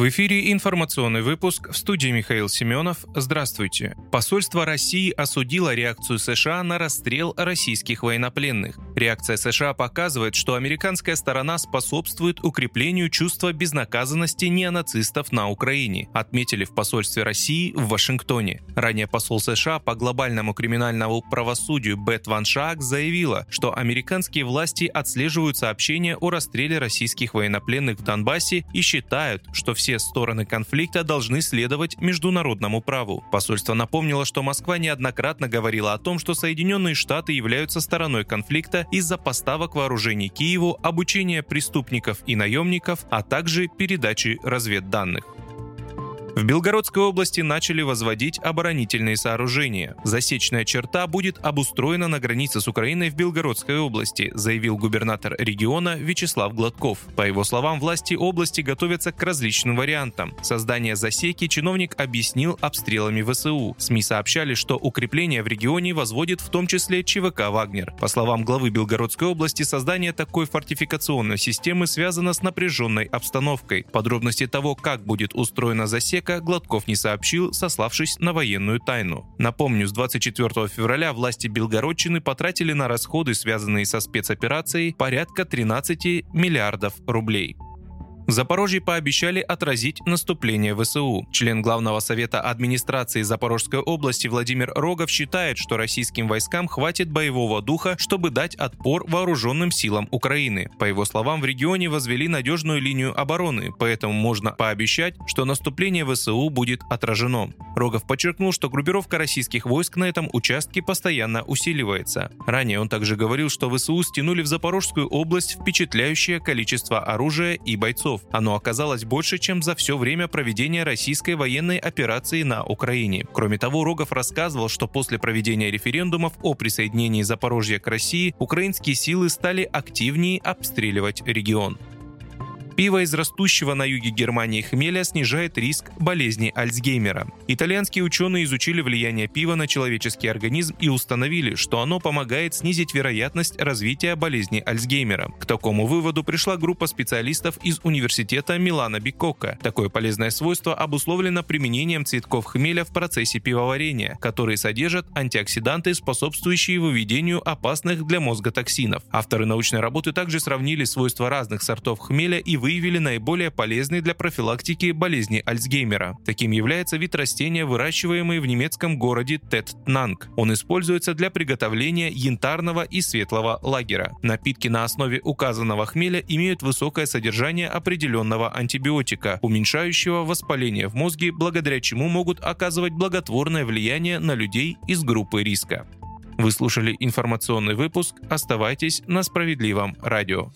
В эфире информационный выпуск в студии Михаил Семенов. Здравствуйте. Посольство России осудило реакцию США на расстрел российских военнопленных. Реакция США показывает, что американская сторона способствует укреплению чувства безнаказанности неонацистов на Украине, отметили в посольстве России в Вашингтоне. Ранее посол США по глобальному криминальному правосудию Бет Ван Шаак заявила, что американские власти отслеживают сообщения о расстреле российских военнопленных в Донбассе и считают, что все стороны конфликта должны следовать международному праву. Посольство напомнило, что Москва неоднократно говорила о том, что Соединенные Штаты являются стороной конфликта из-за поставок вооружений Киеву, обучения преступников и наемников, а также передачи разведданных. В Белгородской области начали возводить оборонительные сооружения. Засечная черта будет обустроена на границе с Украиной в Белгородской области, заявил губернатор региона Вячеслав Гладков. По его словам, власти области готовятся к различным вариантам. Создание засеки чиновник объяснил обстрелами ВСУ. СМИ сообщали, что укрепление в регионе возводит в том числе ЧВК «Вагнер». По словам главы Белгородской области, создание такой фортификационной системы связано с напряженной обстановкой. Подробности того, как будет устроена засека, человека Гладков не сообщил, сославшись на военную тайну. Напомню, с 24 февраля власти Белгородчины потратили на расходы, связанные со спецоперацией, порядка 13 миллиардов рублей. Запорожье пообещали отразить наступление ВСУ. Член Главного совета администрации Запорожской области Владимир Рогов считает, что российским войскам хватит боевого духа, чтобы дать отпор вооруженным силам Украины. По его словам, в регионе возвели надежную линию обороны, поэтому можно пообещать, что наступление ВСУ будет отражено. Рогов подчеркнул, что группировка российских войск на этом участке постоянно усиливается. Ранее он также говорил, что ВСУ стянули в Запорожскую область впечатляющее количество оружия и бойцов. Оно оказалось больше, чем за все время проведения российской военной операции на Украине. Кроме того, Рогов рассказывал, что после проведения референдумов о присоединении Запорожья к России украинские силы стали активнее обстреливать регион. Пиво из растущего на юге Германии хмеля снижает риск болезни Альцгеймера. Итальянские ученые изучили влияние пива на человеческий организм и установили, что оно помогает снизить вероятность развития болезни Альцгеймера. К такому выводу пришла группа специалистов из университета Милана Бикока. Такое полезное свойство обусловлено применением цветков хмеля в процессе пивоварения, которые содержат антиоксиданты, способствующие выведению опасных для мозга токсинов. Авторы научной работы также сравнили свойства разных сортов хмеля и выявили, выявили наиболее полезный для профилактики болезни Альцгеймера. Таким является вид растения, выращиваемый в немецком городе Теттнанг. Он используется для приготовления янтарного и светлого лагера. Напитки на основе указанного хмеля имеют высокое содержание определенного антибиотика, уменьшающего воспаление в мозге, благодаря чему могут оказывать благотворное влияние на людей из группы риска. Вы слушали информационный выпуск. Оставайтесь на справедливом радио.